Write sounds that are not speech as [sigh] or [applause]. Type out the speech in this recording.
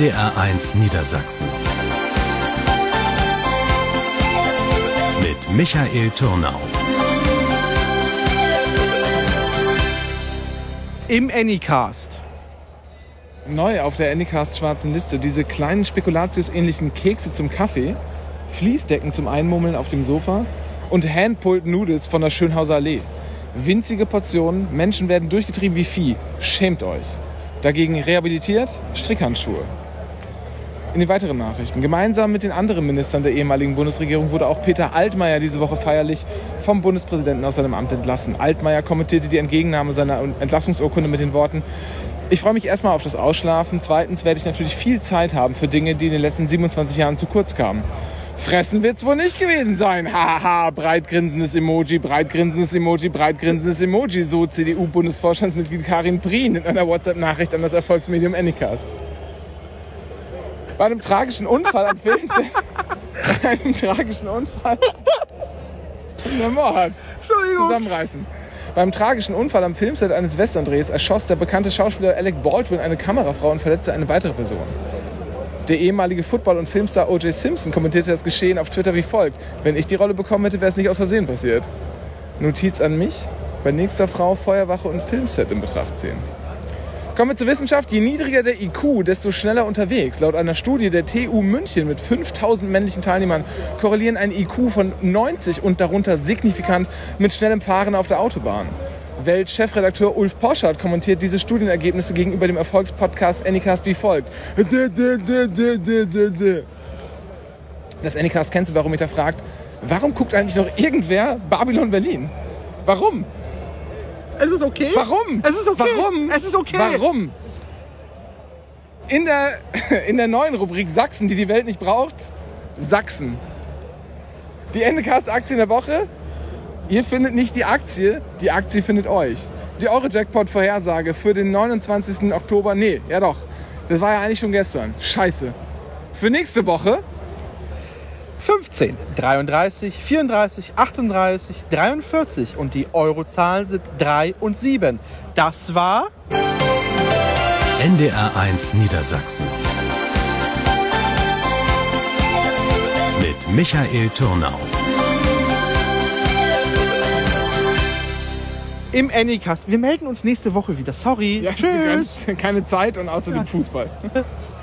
NDR1 Niedersachsen. Mit Michael Turnau. Im Anycast. Neu auf der Anycast schwarzen Liste diese kleinen Spekulatius-ähnlichen Kekse zum Kaffee, Fließdecken zum Einmummeln auf dem Sofa und Handpulled Noodles von der Schönhauser Allee. Winzige Portionen, Menschen werden durchgetrieben wie Vieh. Schämt euch. Dagegen rehabilitiert Strickhandschuhe. In den weiteren Nachrichten. Gemeinsam mit den anderen Ministern der ehemaligen Bundesregierung wurde auch Peter Altmaier diese Woche feierlich vom Bundespräsidenten aus seinem Amt entlassen. Altmaier kommentierte die Entgegennahme seiner Entlassungsurkunde mit den Worten, ich freue mich erstmal auf das Ausschlafen. Zweitens werde ich natürlich viel Zeit haben für Dinge, die in den letzten 27 Jahren zu kurz kamen. Fressen wird's wohl nicht gewesen sein. Haha, breitgrinsendes Emoji, breitgrinsendes Emoji, breitgrinsendes Emoji. So CDU-Bundesvorstandsmitglied Karin Prien in einer WhatsApp-Nachricht an das Erfolgsmedium Anycast. Bei einem tragischen Unfall am Filmset. [laughs] bei einem tragischen Unfall. Der Mord. Zusammenreißen. Beim tragischen Unfall am Filmset eines Western-Drehs erschoss der bekannte Schauspieler Alec Baldwin eine Kamerafrau und verletzte eine weitere Person. Der ehemalige Football- und Filmstar O.J. Simpson kommentierte das Geschehen auf Twitter wie folgt. Wenn ich die Rolle bekommen hätte, wäre es nicht aus Versehen passiert. Notiz an mich. Bei nächster Frau Feuerwache und Filmset in Betracht ziehen. Kommen wir zur Wissenschaft. Je niedriger der IQ, desto schneller unterwegs. Laut einer Studie der TU München mit 5000 männlichen Teilnehmern korrelieren ein IQ von 90 und darunter signifikant mit schnellem Fahren auf der Autobahn. Welt-Chefredakteur Ulf Poschardt kommentiert diese Studienergebnisse gegenüber dem Erfolgspodcast Anycast wie folgt. Das Anycast Barometer fragt, warum guckt eigentlich noch irgendwer Babylon Berlin? Warum? Es ist okay. Warum? Es ist okay. Warum? Es ist okay. Warum? In der, [laughs] in der neuen Rubrik Sachsen, die die Welt nicht braucht, Sachsen. Die Endecast-Aktie in der Woche. Ihr findet nicht die Aktie, die Aktie findet euch. Die Euro-Jackpot-Vorhersage für den 29. Oktober. Nee, ja doch. Das war ja eigentlich schon gestern. Scheiße. Für nächste Woche 15, 33, 34, 38, 43 und die Eurozahlen sind 3 und 7. Das war NDR1 Niedersachsen. Mit Michael Turnau. im Anycast. Wir melden uns nächste Woche wieder. Sorry. Ja, Tschüss. Keine Zeit und außerdem Fußball. [laughs]